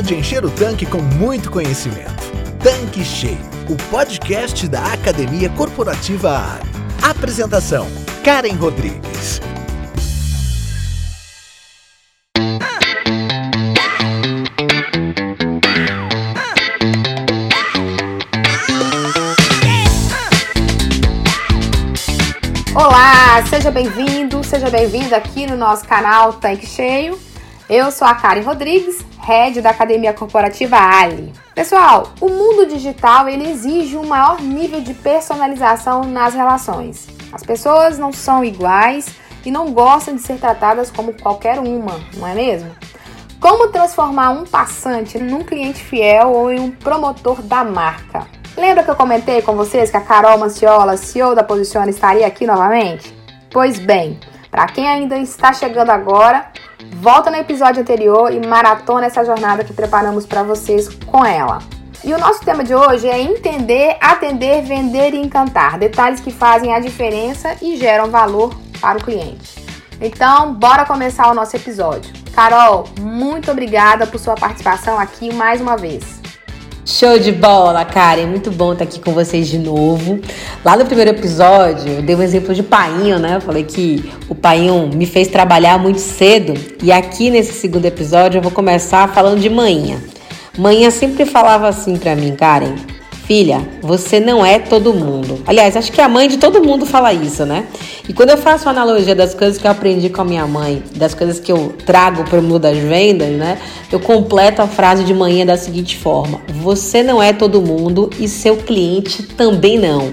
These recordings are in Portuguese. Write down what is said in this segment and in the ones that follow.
hora de encher o tanque com muito conhecimento. Tanque Cheio, o podcast da Academia Corporativa ARI. Apresentação: Karen Rodrigues. Olá, seja bem-vindo, seja bem-vinda aqui no nosso canal Tanque Cheio. Eu sou a Karen Rodrigues, head da Academia Corporativa Ali. Pessoal, o mundo digital ele exige um maior nível de personalização nas relações. As pessoas não são iguais e não gostam de ser tratadas como qualquer uma, não é mesmo? Como transformar um passante num cliente fiel ou em um promotor da marca? Lembra que eu comentei com vocês que a Carol Manciola, CEO da Posiciona, estaria aqui novamente? Pois bem, para quem ainda está chegando agora, volta no episódio anterior e maratona essa jornada que preparamos para vocês com ela. E o nosso tema de hoje é entender, atender, vender e encantar, detalhes que fazem a diferença e geram valor para o cliente. Então, bora começar o nosso episódio. Carol, muito obrigada por sua participação aqui mais uma vez. Show de bola, Karen. Muito bom estar aqui com vocês de novo. Lá no primeiro episódio, eu dei um exemplo de painho, né? Eu falei que o painho me fez trabalhar muito cedo. E aqui nesse segundo episódio, eu vou começar falando de manhã. Manhã sempre falava assim pra mim, Karen. Filha, você não é todo mundo. Aliás, acho que a mãe de todo mundo fala isso, né? E quando eu faço a analogia das coisas que eu aprendi com a minha mãe, das coisas que eu trago para o mundo das vendas, né? Eu completo a frase de manhã da seguinte forma: Você não é todo mundo e seu cliente também não.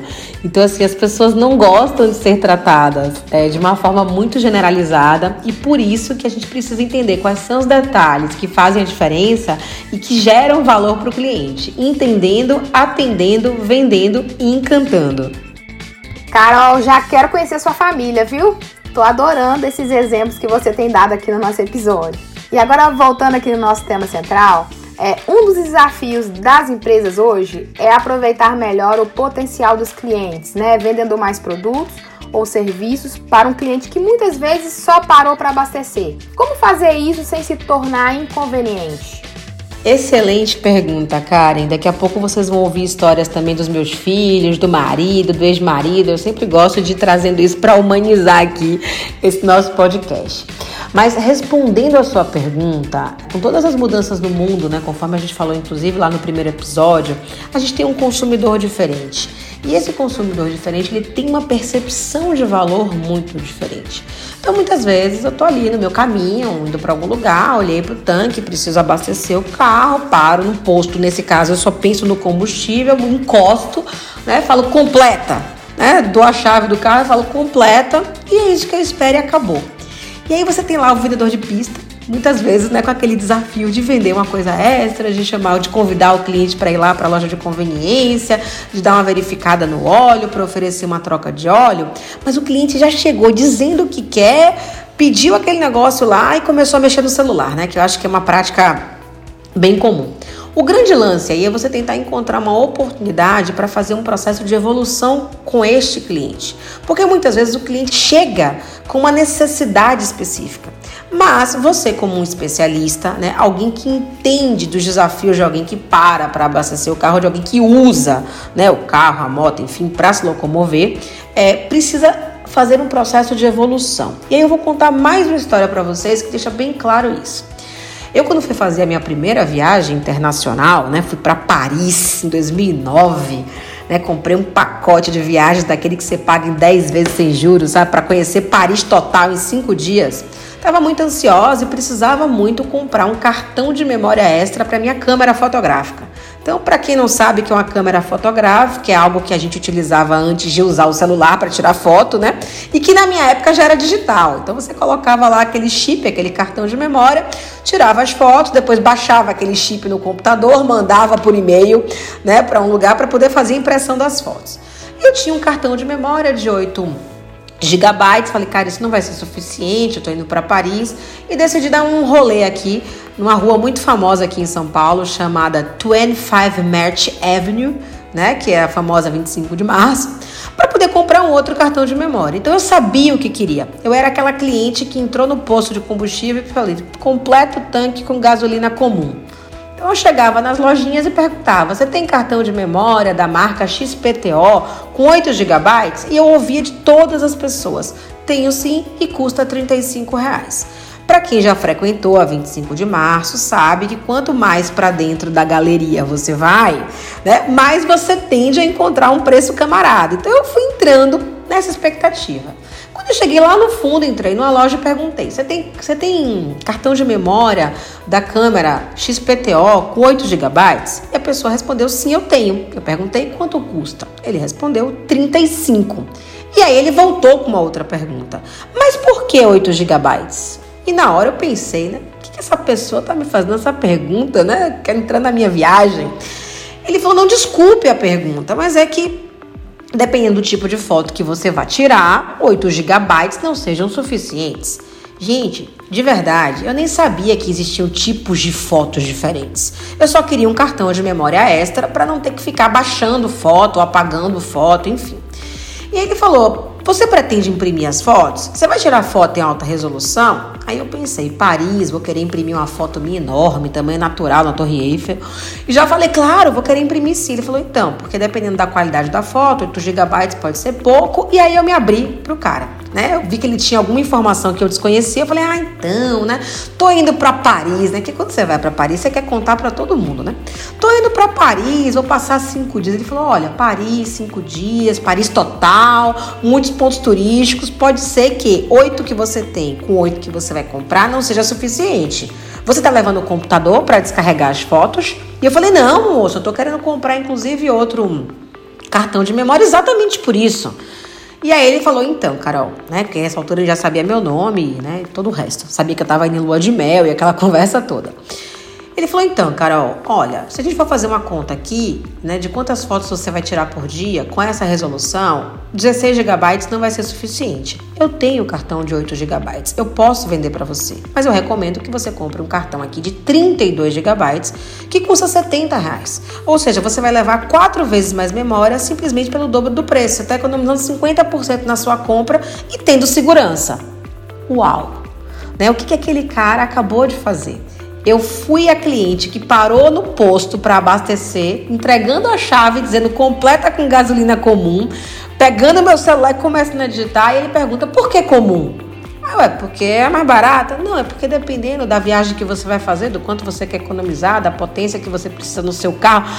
Então, assim, as pessoas não gostam de ser tratadas é, de uma forma muito generalizada e por isso que a gente precisa entender quais são os detalhes que fazem a diferença e que geram valor para o cliente, entendendo, atendendo, vendendo e encantando. Carol, já quero conhecer sua família, viu? Tô adorando esses exemplos que você tem dado aqui no nosso episódio. E agora, voltando aqui no nosso tema central, é, um dos desafios das empresas hoje é aproveitar melhor o potencial dos clientes, né? Vendendo mais produtos ou serviços para um cliente que muitas vezes só parou para abastecer. Como fazer isso sem se tornar inconveniente? Excelente pergunta, Karen. Daqui a pouco vocês vão ouvir histórias também dos meus filhos, do marido, do ex-marido. Eu sempre gosto de ir trazendo isso para humanizar aqui esse nosso podcast. Mas respondendo a sua pergunta, com todas as mudanças no mundo, né, conforme a gente falou inclusive lá no primeiro episódio, a gente tem um consumidor diferente. E esse consumidor diferente, ele tem uma percepção de valor muito diferente. Então, muitas vezes eu tô ali no meu caminho, indo para algum lugar, olhei para o tanque, preciso abastecer o carro, paro no posto. Nesse caso, eu só penso no combustível, encosto, né? Falo completa, né? Dou a chave do carro falo completa, e é isso que eu espero e acabou. E aí você tem lá o vendedor de pista muitas vezes né, com aquele desafio de vender uma coisa extra, de chamar, de convidar o cliente para ir lá para a loja de conveniência, de dar uma verificada no óleo, para oferecer uma troca de óleo, mas o cliente já chegou dizendo que quer, pediu aquele negócio lá e começou a mexer no celular, né? Que eu acho que é uma prática bem comum. O grande lance aí é você tentar encontrar uma oportunidade para fazer um processo de evolução com este cliente. Porque muitas vezes o cliente chega com uma necessidade específica. Mas você, como um especialista, né, alguém que entende dos desafios de alguém que para para abastecer o carro, de alguém que usa né, o carro, a moto, enfim, para se locomover, é, precisa fazer um processo de evolução. E aí eu vou contar mais uma história para vocês que deixa bem claro isso. Eu, quando fui fazer a minha primeira viagem internacional, né, fui para Paris em 2009, né, comprei um pacote de viagens daquele que você paga em 10 vezes sem juros, sabe, para conhecer Paris total em 5 dias. Estava muito ansiosa e precisava muito comprar um cartão de memória extra para minha câmera fotográfica. Então, para quem não sabe que é uma câmera fotográfica, é algo que a gente utilizava antes de usar o celular para tirar foto, né? E que na minha época já era digital. Então, você colocava lá aquele chip, aquele cartão de memória, tirava as fotos, depois baixava aquele chip no computador, mandava por e-mail, né, para um lugar para poder fazer a impressão das fotos. Eu tinha um cartão de memória de 8 gigabytes. Falei, cara, isso não vai ser suficiente. Eu tô indo para Paris e decidi dar um rolê aqui numa rua muito famosa aqui em São Paulo, chamada 25 March Avenue, né, que é a famosa 25 de março, para poder comprar um outro cartão de memória. Então eu sabia o que queria. Eu era aquela cliente que entrou no posto de combustível e falei: completo tanque com gasolina comum. Então eu chegava nas lojinhas e perguntava: "Você tem cartão de memória da marca XPTO com 8 GB?" E eu ouvia de todas as pessoas: "Tenho sim e custa 35 reais." Para quem já frequentou a 25 de março, sabe que quanto mais para dentro da galeria você vai, né, mais você tende a encontrar um preço camarada. Então eu fui entrando nessa expectativa. Quando eu cheguei lá no fundo, entrei numa loja e perguntei: você tem, você tem cartão de memória da câmera XPTO com 8 GB? E a pessoa respondeu: sim, eu tenho. Eu perguntei quanto custa. Ele respondeu 35. E aí ele voltou com uma outra pergunta: mas por que 8 GB? E na hora eu pensei, né? O que, que essa pessoa tá me fazendo essa pergunta, né? Quer entrar na minha viagem? Ele falou: não desculpe a pergunta, mas é que dependendo do tipo de foto que você vai tirar, 8 GB não sejam suficientes. Gente, de verdade, eu nem sabia que existiam tipos de fotos diferentes. Eu só queria um cartão de memória extra para não ter que ficar baixando foto, apagando foto, enfim. E ele falou: você pretende imprimir as fotos? Você vai tirar foto em alta resolução? Aí eu pensei, Paris, vou querer imprimir uma foto minha enorme, tamanho natural na Torre Eiffel. E já falei, claro, vou querer imprimir sim. Ele falou, então, porque dependendo da qualidade da foto, 8 GB pode ser pouco. E aí eu me abri pro cara né? Eu vi que ele tinha alguma informação que eu desconhecia. Eu falei, ah, então, né? Tô indo para Paris, né? Que quando você vai para Paris, você quer contar para todo mundo, né? Tô indo para Paris, vou passar cinco dias. Ele falou, olha, Paris, cinco dias, Paris total, muitos pontos turísticos. Pode ser que oito que você tem com oito que você vai comprar não seja suficiente. Você tá levando o computador para descarregar as fotos? E eu falei, não, moço, eu tô querendo comprar inclusive outro cartão de memória exatamente por isso. E aí ele falou, então, Carol, né? Porque nessa altura ele já sabia meu nome, né? Todo o resto. Sabia que eu tava indo em lua de mel e aquela conversa toda. Ele falou: então, Carol, olha, se a gente for fazer uma conta aqui, né, de quantas fotos você vai tirar por dia com essa resolução, 16 GB não vai ser suficiente. Eu tenho cartão de 8 GB, eu posso vender para você, mas eu recomendo que você compre um cartão aqui de 32 GB que custa 70 reais. Ou seja, você vai levar quatro vezes mais memória simplesmente pelo dobro do preço, está economizando 50% na sua compra e tendo segurança. Uau! Né? O que, que aquele cara acabou de fazer? Eu fui a cliente que parou no posto para abastecer, entregando a chave, dizendo completa com gasolina comum, pegando meu celular e começando a digitar. E ele pergunta: por que comum? Ah, ué, porque é mais barata? Não, é porque dependendo da viagem que você vai fazer, do quanto você quer economizar, da potência que você precisa no seu carro.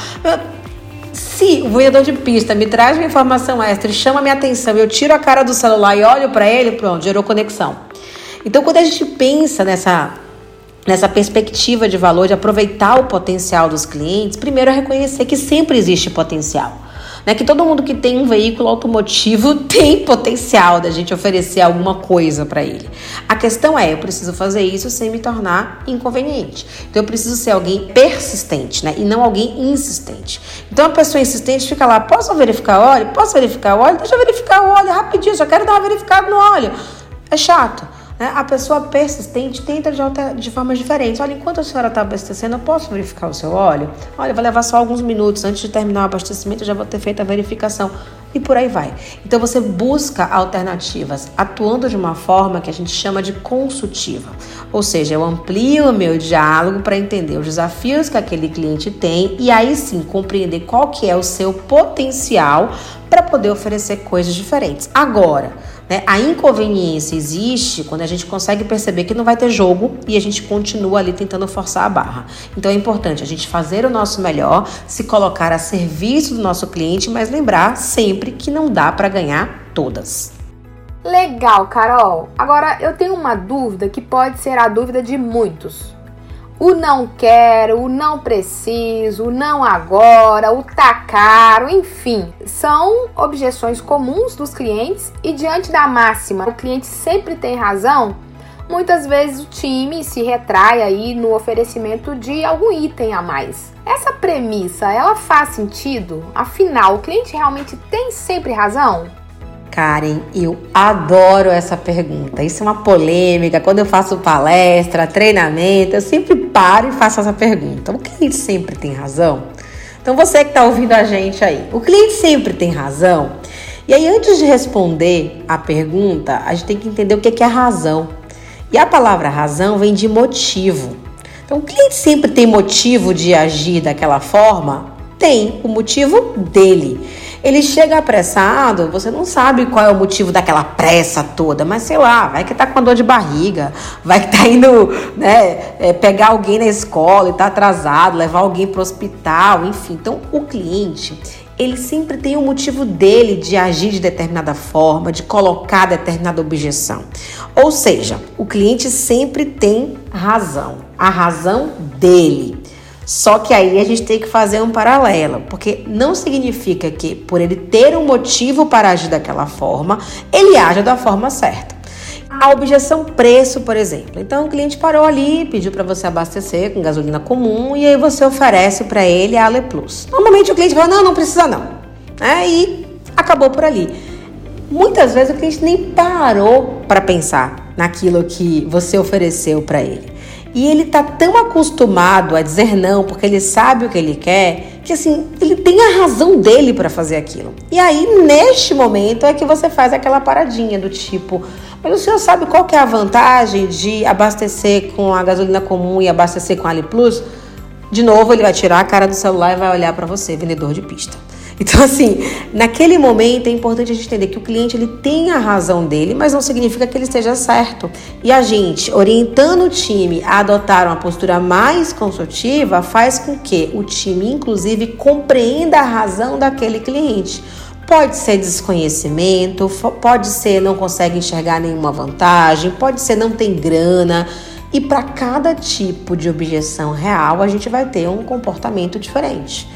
Se o vendedor de pista me traz uma informação extra e chama minha atenção, eu tiro a cara do celular e olho para ele, pronto, gerou conexão. Então, quando a gente pensa nessa nessa perspectiva de valor, de aproveitar o potencial dos clientes, primeiro é reconhecer que sempre existe potencial. Né? Que todo mundo que tem um veículo automotivo tem potencial da gente oferecer alguma coisa para ele. A questão é, eu preciso fazer isso sem me tornar inconveniente. Então eu preciso ser alguém persistente, né? E não alguém insistente. Então a pessoa insistente fica lá, posso verificar o óleo? Posso verificar o óleo? Deixa eu verificar o óleo rapidinho, só quero dar uma verificada no óleo. É chato. Né? A pessoa persistente tenta de, alter, de formas diferentes. Olha, enquanto a senhora está abastecendo, eu posso verificar o seu óleo? Olha, vai levar só alguns minutos. Antes de terminar o abastecimento, eu já vou ter feito a verificação. E por aí vai. Então você busca alternativas, atuando de uma forma que a gente chama de consultiva. Ou seja, eu amplio o meu diálogo para entender os desafios que aquele cliente tem e aí sim compreender qual que é o seu potencial para poder oferecer coisas diferentes. Agora, né? A inconveniência existe quando a gente consegue perceber que não vai ter jogo e a gente continua ali tentando forçar a barra. Então é importante a gente fazer o nosso melhor, se colocar a serviço do nosso cliente, mas lembrar sempre que não dá para ganhar todas. Legal, Carol. Agora eu tenho uma dúvida que pode ser a dúvida de muitos o não quero, o não preciso, o não agora, o tá caro, enfim, são objeções comuns dos clientes e diante da máxima, o cliente sempre tem razão. Muitas vezes o time se retrai aí no oferecimento de algum item a mais. Essa premissa, ela faz sentido? Afinal, o cliente realmente tem sempre razão? Karen, eu adoro essa pergunta. Isso é uma polêmica. Quando eu faço palestra, treinamento, eu sempre paro e faço essa pergunta. O cliente sempre tem razão? Então, você que está ouvindo a gente aí, o cliente sempre tem razão? E aí, antes de responder a pergunta, a gente tem que entender o que é razão. E a palavra razão vem de motivo. Então, o cliente sempre tem motivo de agir daquela forma? Tem, o motivo dele. Ele chega apressado, você não sabe qual é o motivo daquela pressa toda, mas sei lá, vai que tá com dor de barriga, vai que tá indo né, é, pegar alguém na escola e tá atrasado, levar alguém para o hospital, enfim. Então, o cliente, ele sempre tem o um motivo dele de agir de determinada forma, de colocar determinada objeção. Ou seja, o cliente sempre tem razão, a razão dele. Só que aí a gente tem que fazer um paralelo, porque não significa que por ele ter um motivo para agir daquela forma, ele age da forma certa. A objeção preço, por exemplo. Então o cliente parou ali, pediu para você abastecer com gasolina comum e aí você oferece para ele a Ale Plus. Normalmente o cliente fala: "Não, não precisa não". É, e acabou por ali. Muitas vezes o cliente nem parou para pensar naquilo que você ofereceu para ele. E ele tá tão acostumado a dizer não, porque ele sabe o que ele quer, que assim, ele tem a razão dele para fazer aquilo. E aí, neste momento, é que você faz aquela paradinha do tipo, mas o senhor sabe qual que é a vantagem de abastecer com a gasolina comum e abastecer com a Ali Plus? De novo, ele vai tirar a cara do celular e vai olhar para você, vendedor de pista. Então, assim, naquele momento é importante a gente entender que o cliente ele tem a razão dele, mas não significa que ele esteja certo. E a gente, orientando o time a adotar uma postura mais consultiva, faz com que o time, inclusive, compreenda a razão daquele cliente. Pode ser desconhecimento, pode ser não consegue enxergar nenhuma vantagem, pode ser não tem grana. E para cada tipo de objeção real, a gente vai ter um comportamento diferente.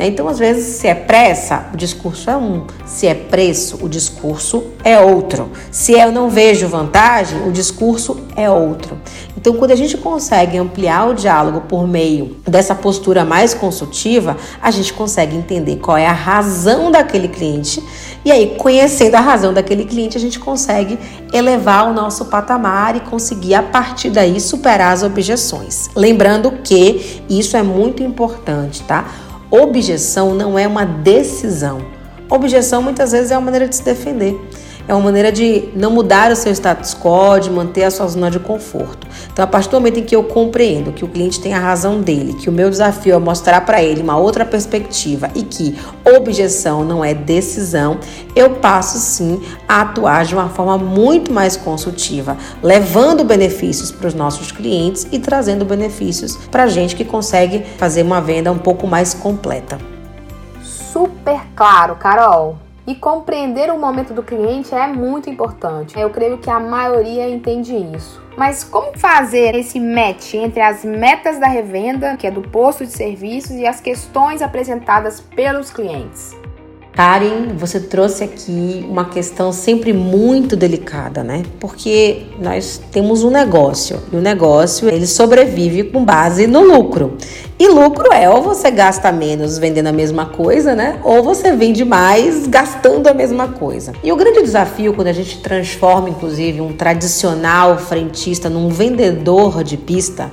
Né? Então, às vezes, se é pressa, o discurso é um. Se é preço, o discurso é outro. Se eu não vejo vantagem, o discurso é outro. Então, quando a gente consegue ampliar o diálogo por meio dessa postura mais consultiva, a gente consegue entender qual é a razão daquele cliente. E aí, conhecendo a razão daquele cliente, a gente consegue elevar o nosso patamar e conseguir, a partir daí, superar as objeções. Lembrando que isso é muito importante, tá? Objeção não é uma decisão. Objeção muitas vezes é uma maneira de se defender. É uma maneira de não mudar o seu status quo, de manter a sua zona de conforto. Então, a partir do momento em que eu compreendo que o cliente tem a razão dele, que o meu desafio é mostrar para ele uma outra perspectiva e que objeção não é decisão, eu passo sim a atuar de uma forma muito mais consultiva, levando benefícios para os nossos clientes e trazendo benefícios para a gente que consegue fazer uma venda um pouco mais completa. Super claro, Carol. E compreender o momento do cliente é muito importante. Eu creio que a maioria entende isso. Mas como fazer esse match entre as metas da revenda, que é do posto de serviços, e as questões apresentadas pelos clientes? Karen, você trouxe aqui uma questão sempre muito delicada, né? Porque nós temos um negócio e o negócio ele sobrevive com base no lucro. E lucro é ou você gasta menos vendendo a mesma coisa, né? Ou você vende mais gastando a mesma coisa. E o grande desafio quando a gente transforma, inclusive, um tradicional frentista num vendedor de pista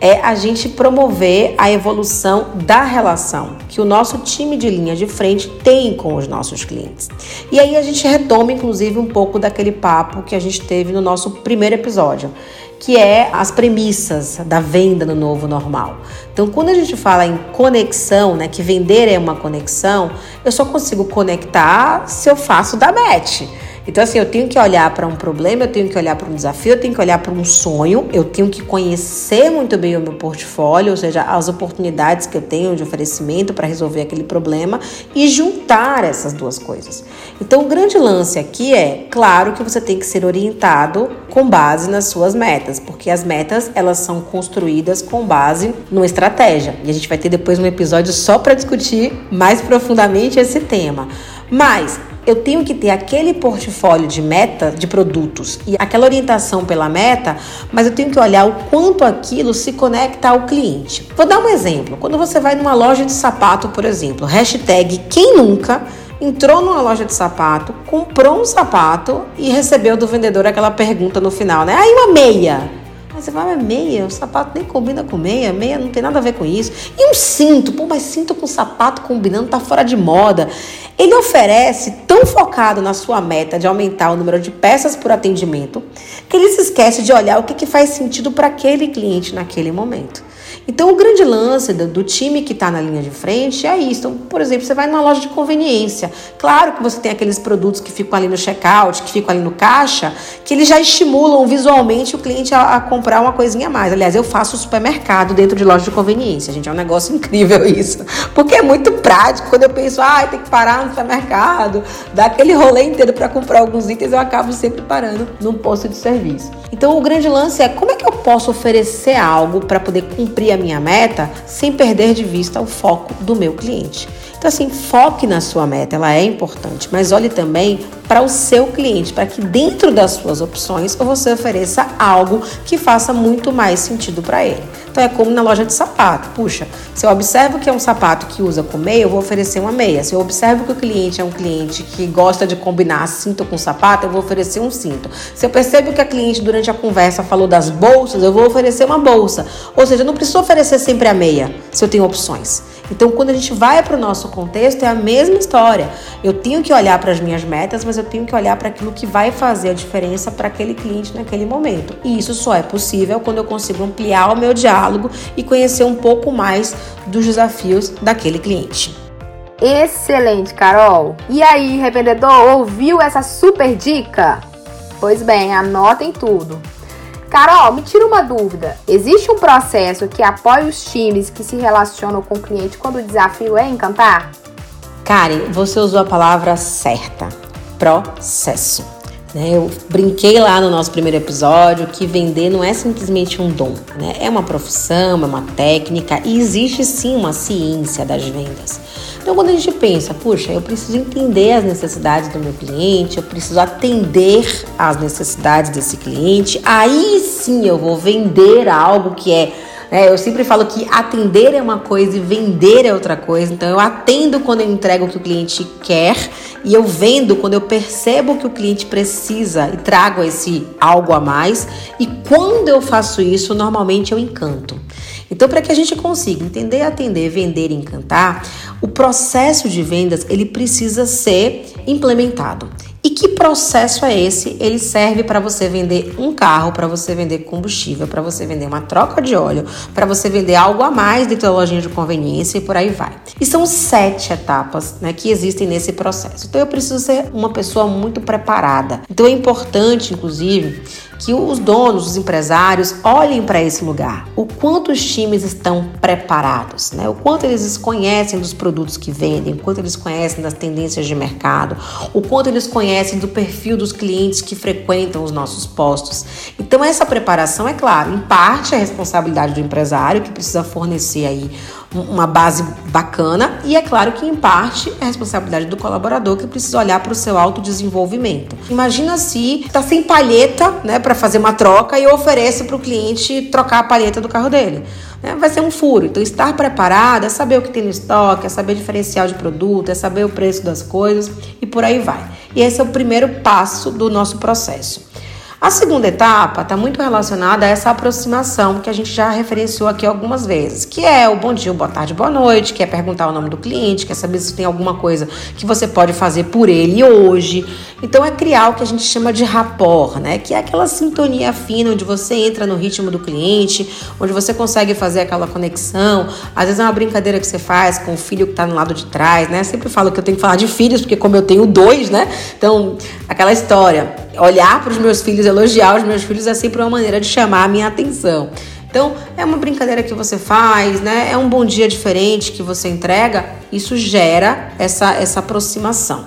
é a gente promover a evolução da relação que o nosso time de linha de frente tem com os nossos clientes. E aí a gente retoma, inclusive, um pouco daquele papo que a gente teve no nosso primeiro episódio, que é as premissas da venda no novo normal. Então, quando a gente fala em conexão, né, que vender é uma conexão, eu só consigo conectar se eu faço da match. Então, assim, eu tenho que olhar para um problema, eu tenho que olhar para um desafio, eu tenho que olhar para um sonho, eu tenho que conhecer muito bem o meu portfólio, ou seja, as oportunidades que eu tenho de oferecimento para resolver aquele problema e juntar essas duas coisas. Então, o grande lance aqui é, claro que você tem que ser orientado com base nas suas metas, porque as metas elas são construídas com base numa estratégia. E a gente vai ter depois um episódio só para discutir mais profundamente esse tema. Mas eu tenho que ter aquele portfólio de meta de produtos e aquela orientação pela meta, mas eu tenho que olhar o quanto aquilo se conecta ao cliente. Vou dar um exemplo. Quando você vai numa loja de sapato, por exemplo, hashtag quem nunca entrou numa loja de sapato, comprou um sapato e recebeu do vendedor aquela pergunta no final, né? Aí uma meia. Aí você fala, mas meia, o sapato nem combina com meia, meia não tem nada a ver com isso. E um cinto, pô, mas cinto com sapato combinando tá fora de moda. Ele oferece tão focado na sua meta de aumentar o número de peças por atendimento, que ele se esquece de olhar o que, que faz sentido para aquele cliente naquele momento. Então, o grande lance do, do time que está na linha de frente é isso. Então, por exemplo, você vai numa loja de conveniência. Claro que você tem aqueles produtos que ficam ali no checkout, que ficam ali no caixa, que eles já estimulam visualmente o cliente a, a comprar uma coisinha a mais. Aliás, eu faço supermercado dentro de loja de conveniência, gente. É um negócio incrível isso. Porque é muito prático. Quando eu penso, ah, tem que parar no supermercado, dar aquele rolê inteiro para comprar alguns itens, eu acabo sempre parando num posto de serviço. Então, o grande lance é como é que eu posso oferecer algo para poder cumprir a minha meta sem perder de vista o foco do meu cliente. Então, assim, foque na sua meta, ela é importante, mas olhe também para o seu cliente, para que dentro das suas opções você ofereça algo que faça muito mais sentido para ele. Então, é como na loja de sapato. Puxa, se eu observo que é um sapato que usa com meia, eu vou oferecer uma meia. Se eu observo que o cliente é um cliente que gosta de combinar cinto com sapato, eu vou oferecer um cinto. Se eu percebo que a cliente durante a conversa falou das bolsas, eu vou oferecer uma bolsa. Ou seja, eu não preciso oferecer sempre a meia, se eu tenho opções. Então, quando a gente vai para o nosso contexto, é a mesma história. Eu tenho que olhar para as minhas metas, mas eu tenho que olhar para aquilo que vai fazer a diferença para aquele cliente naquele momento. E isso só é possível quando eu consigo ampliar o meu diálogo e conhecer um pouco mais dos desafios daquele cliente. Excelente, Carol! E aí, revendedor, ouviu essa super dica? Pois bem, anotem tudo. Carol, me tira uma dúvida. Existe um processo que apoia os times que se relacionam com o cliente quando o desafio é encantar? Karen, você usou a palavra certa: processo. Né? Eu brinquei lá no nosso primeiro episódio que vender não é simplesmente um dom, né? é uma profissão, é uma técnica e existe sim uma ciência das vendas. Então, quando a gente pensa, puxa, eu preciso entender as necessidades do meu cliente, eu preciso atender às necessidades desse cliente, aí sim eu vou vender algo que é é, eu sempre falo que atender é uma coisa e vender é outra coisa. Então, eu atendo quando eu entrego o que o cliente quer e eu vendo quando eu percebo que o cliente precisa e trago esse algo a mais. E quando eu faço isso, normalmente eu encanto. Então, para que a gente consiga entender, atender, vender e encantar, o processo de vendas ele precisa ser implementado. E que processo é esse? Ele serve para você vender um carro, para você vender combustível, para você vender uma troca de óleo, para você vender algo a mais dentro da lojinha de conveniência e por aí vai. E são sete etapas né, que existem nesse processo. Então eu preciso ser uma pessoa muito preparada. Então é importante, inclusive, que os donos, os empresários olhem para esse lugar. O quanto os times estão preparados, né? O quanto eles conhecem dos produtos que vendem, o quanto eles conhecem das tendências de mercado, o quanto eles conhecem do perfil dos clientes que frequentam os nossos postos. Então essa preparação é claro, em parte é responsabilidade do empresário que precisa fornecer aí uma base bacana e é claro que em parte é responsabilidade do colaborador que precisa olhar para o seu autodesenvolvimento. Imagina se está sem palheta, né, para fazer uma troca e oferece para o cliente trocar a palheta do carro dele. Né? Vai ser um furo. Então estar preparado é saber o que tem no estoque, é saber diferencial de produto, é saber o preço das coisas e por aí vai. E esse é o primeiro passo do nosso processo. A segunda etapa está muito relacionada a essa aproximação que a gente já referenciou aqui algumas vezes, que é o bom dia, boa tarde, boa noite, que é perguntar o nome do cliente, quer saber se tem alguma coisa que você pode fazer por ele hoje. Então é criar o que a gente chama de rapport, né? Que é aquela sintonia fina onde você entra no ritmo do cliente, onde você consegue fazer aquela conexão. Às vezes é uma brincadeira que você faz com o filho que está no lado de trás, né? sempre falo que eu tenho que falar de filhos, porque como eu tenho dois, né? Então, aquela história, olhar para os meus filhos elogiar os meus filhos é sempre uma maneira de chamar a minha atenção. Então, é uma brincadeira que você faz, né? É um bom dia diferente que você entrega, isso gera essa, essa aproximação.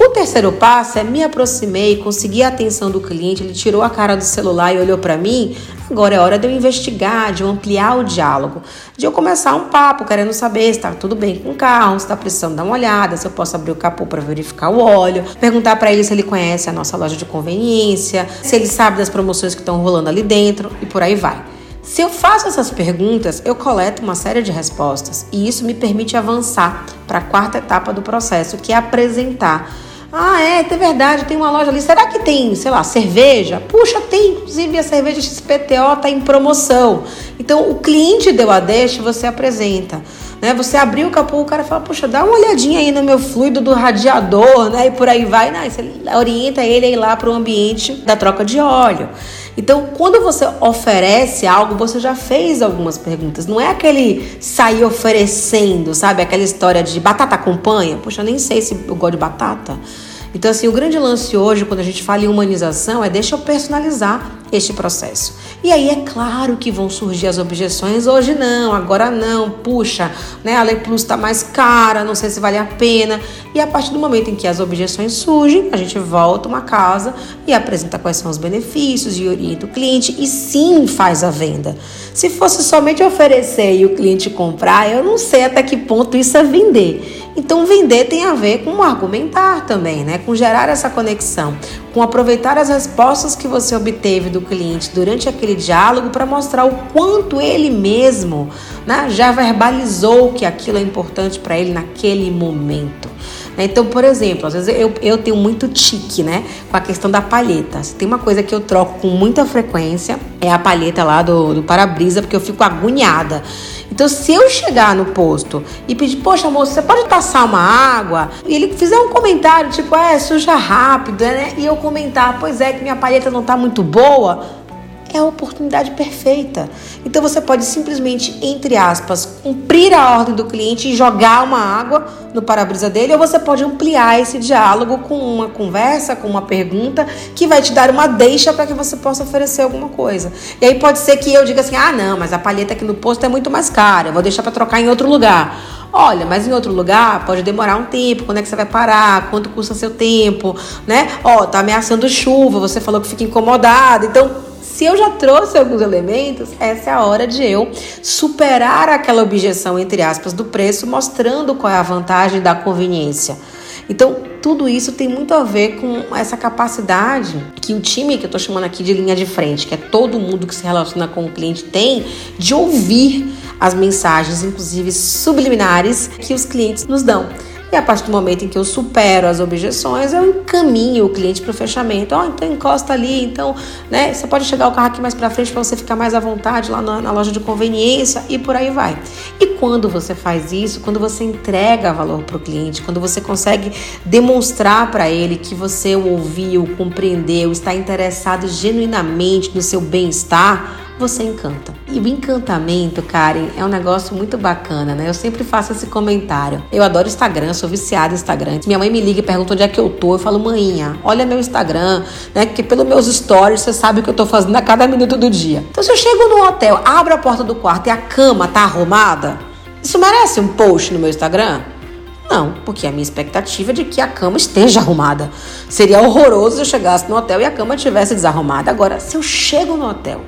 O terceiro passo é me aproximei, consegui a atenção do cliente, ele tirou a cara do celular e olhou para mim. Agora é hora de eu investigar, de eu ampliar o diálogo, de eu começar um papo, querendo saber se está tudo bem com o carro, se está precisando dar uma olhada, se eu posso abrir o capô para verificar o óleo, perguntar para ele se ele conhece a nossa loja de conveniência, se ele sabe das promoções que estão rolando ali dentro e por aí vai. Se eu faço essas perguntas, eu coleto uma série de respostas e isso me permite avançar para a quarta etapa do processo, que é apresentar ah, é, é verdade, tem uma loja ali. Será que tem, sei lá, cerveja? Puxa, tem. Inclusive a cerveja XPTO está em promoção. Então o cliente deu a deixa, você apresenta. Né? Você abriu o capô, o cara fala, puxa, dá uma olhadinha aí no meu fluido do radiador, né? E por aí vai. Não, você orienta ele a ir lá para o ambiente da troca de óleo. Então, quando você oferece algo, você já fez algumas perguntas. Não é aquele sair oferecendo, sabe? Aquela história de batata acompanha. Poxa, eu nem sei se eu gosto de batata. Então, assim, o grande lance hoje, quando a gente fala em humanização, é deixa eu personalizar este processo. E aí é claro que vão surgir as objeções, hoje não, agora não, puxa, né, a Lei Plus está mais cara, não sei se vale a pena. E a partir do momento em que as objeções surgem, a gente volta uma casa e apresenta quais são os benefícios e orienta o cliente e sim faz a venda. Se fosse somente oferecer e o cliente comprar, eu não sei até que ponto isso é vender. Então, vender tem a ver com argumentar também, né? Com gerar essa conexão, com aproveitar as respostas que você obteve do cliente durante aquele diálogo para mostrar o quanto ele mesmo né, já verbalizou que aquilo é importante para ele naquele momento. Então, por exemplo, às vezes eu, eu tenho muito tique, né? Com a questão da palheta. Se tem uma coisa que eu troco com muita frequência, é a palheta lá do, do para-brisa, porque eu fico agoniada. Então, se eu chegar no posto e pedir, poxa, moço, você pode passar uma água? E ele fizer um comentário, tipo, é, suja rápido, né? E eu comentar, pois é, que minha palheta não tá muito boa é a oportunidade perfeita. Então você pode simplesmente, entre aspas, cumprir a ordem do cliente e jogar uma água no para-brisa dele, ou você pode ampliar esse diálogo com uma conversa, com uma pergunta que vai te dar uma deixa para que você possa oferecer alguma coisa. E aí pode ser que eu diga assim: "Ah, não, mas a palheta aqui no posto é muito mais cara, eu vou deixar para trocar em outro lugar". Olha, mas em outro lugar pode demorar um tempo. Quando é que você vai parar? Quanto custa seu tempo? Né? Ó, tá ameaçando chuva, você falou que fica incomodado. Então, se eu já trouxe alguns elementos, essa é a hora de eu superar aquela objeção, entre aspas, do preço, mostrando qual é a vantagem da conveniência. Então, tudo isso tem muito a ver com essa capacidade que o time que eu estou chamando aqui de linha de frente, que é todo mundo que se relaciona com o cliente, tem de ouvir as mensagens, inclusive subliminares, que os clientes nos dão. E a partir do momento em que eu supero as objeções, eu encaminho o cliente para o fechamento. Ó, oh, então encosta ali, então, né? Você pode chegar o carro aqui mais para frente para você ficar mais à vontade lá na, na, loja de conveniência e por aí vai. E quando você faz isso, quando você entrega valor para o cliente, quando você consegue demonstrar para ele que você o ouviu, compreendeu, está interessado genuinamente no seu bem-estar, você encanta. E o encantamento, Karen, é um negócio muito bacana, né? Eu sempre faço esse comentário. Eu adoro Instagram, sou viciada em Instagram. Minha mãe me liga e pergunta onde é que eu tô. Eu falo, manhinha, olha meu Instagram, né? Porque pelos meus stories você sabe o que eu tô fazendo a cada minuto do dia. Então, se eu chego no hotel, abro a porta do quarto e a cama tá arrumada, isso merece um post no meu Instagram? Não, porque a minha expectativa é de que a cama esteja arrumada. Seria horroroso se eu chegasse no hotel e a cama estivesse desarrumada. Agora, se eu chego no hotel,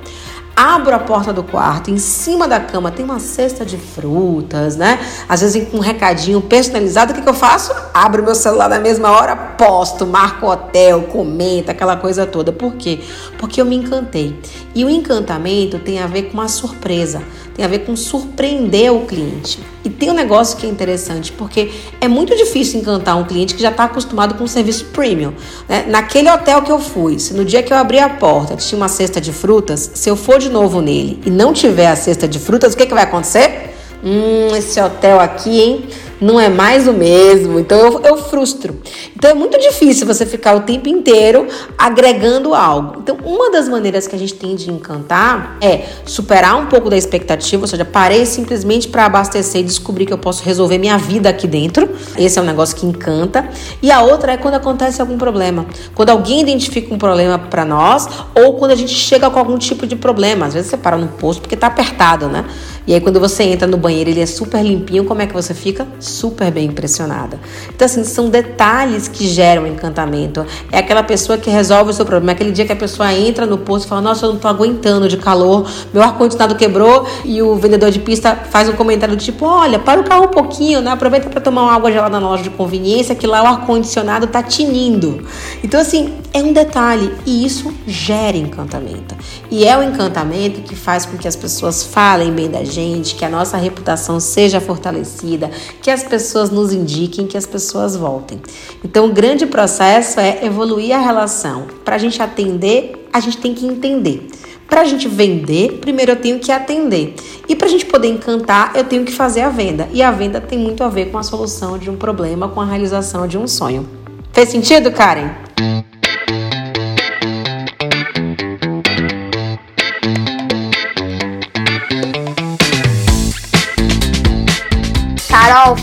abro a porta do quarto, em cima da cama tem uma cesta de frutas, né? Às vezes com um recadinho personalizado, o que, que eu faço? Abro meu celular na mesma hora, posto, marco hotel, comenta, aquela coisa toda. Por quê? Porque eu me encantei. E o encantamento tem a ver com uma surpresa, tem a ver com surpreender o cliente. E tem um negócio que é interessante, porque é muito difícil encantar um cliente que já está acostumado com um serviço premium. Né? Naquele hotel que eu fui, se no dia que eu abri a porta tinha uma cesta de frutas, se eu for de novo nele e não tiver a cesta de frutas, o que, que vai acontecer? Hum, esse hotel aqui, hein? Não é mais o mesmo. Então eu, eu frustro. Então é muito difícil você ficar o tempo inteiro agregando algo. Então, uma das maneiras que a gente tem de encantar é superar um pouco da expectativa, ou seja, parei simplesmente para abastecer e descobrir que eu posso resolver minha vida aqui dentro. Esse é um negócio que encanta. E a outra é quando acontece algum problema. Quando alguém identifica um problema para nós, ou quando a gente chega com algum tipo de problema. Às vezes você para no posto porque tá apertado, né? E aí quando você entra no banheiro, ele é super limpinho, como é que você fica? super bem impressionada. Então, assim, são detalhes que geram encantamento. É aquela pessoa que resolve o seu problema. É aquele dia que a pessoa entra no posto e fala: Nossa, eu não tô aguentando de calor, meu ar-condicionado quebrou. E o vendedor de pista faz um comentário tipo: Olha, para o carro um pouquinho, né? Aproveita para tomar uma água gelada na loja de conveniência, que lá o ar-condicionado tá tinindo. Então, assim, é um detalhe e isso gera encantamento. E é o encantamento que faz com que as pessoas falem bem da gente, que a nossa reputação seja fortalecida, que as pessoas nos indiquem, que as pessoas voltem. Então, o grande processo é evoluir a relação. Para a gente atender, a gente tem que entender. Para a gente vender, primeiro eu tenho que atender. E para a gente poder encantar, eu tenho que fazer a venda. E a venda tem muito a ver com a solução de um problema, com a realização de um sonho. Fez sentido, Karen?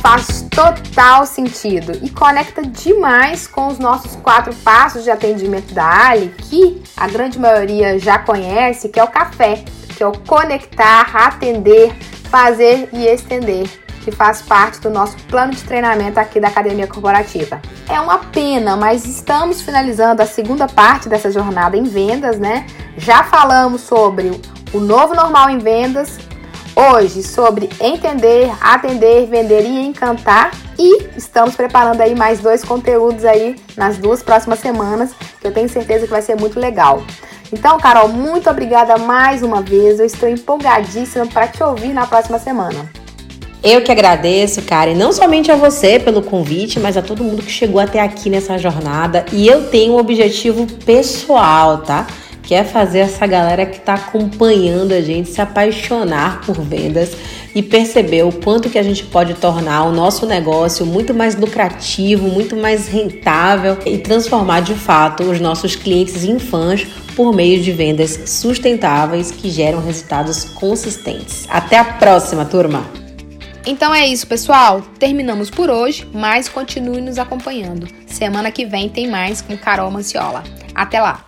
Faz total sentido e conecta demais com os nossos quatro passos de atendimento da Ali, que a grande maioria já conhece, que é o café, que é o conectar, atender, fazer e estender que faz parte do nosso plano de treinamento aqui da Academia Corporativa. É uma pena, mas estamos finalizando a segunda parte dessa jornada em vendas, né? Já falamos sobre o novo normal em vendas, hoje sobre entender, atender, vender e encantar e estamos preparando aí mais dois conteúdos aí nas duas próximas semanas, que eu tenho certeza que vai ser muito legal. Então, Carol, muito obrigada mais uma vez. Eu estou empolgadíssima para te ouvir na próxima semana. Eu que agradeço, Karen, não somente a você pelo convite, mas a todo mundo que chegou até aqui nessa jornada. E eu tenho um objetivo pessoal, tá? Que é fazer essa galera que está acompanhando a gente se apaixonar por vendas e perceber o quanto que a gente pode tornar o nosso negócio muito mais lucrativo, muito mais rentável e transformar de fato os nossos clientes em fãs por meio de vendas sustentáveis que geram resultados consistentes. Até a próxima, turma! Então é isso, pessoal. Terminamos por hoje, mas continue nos acompanhando. Semana que vem tem mais com Carol Manciola. Até lá!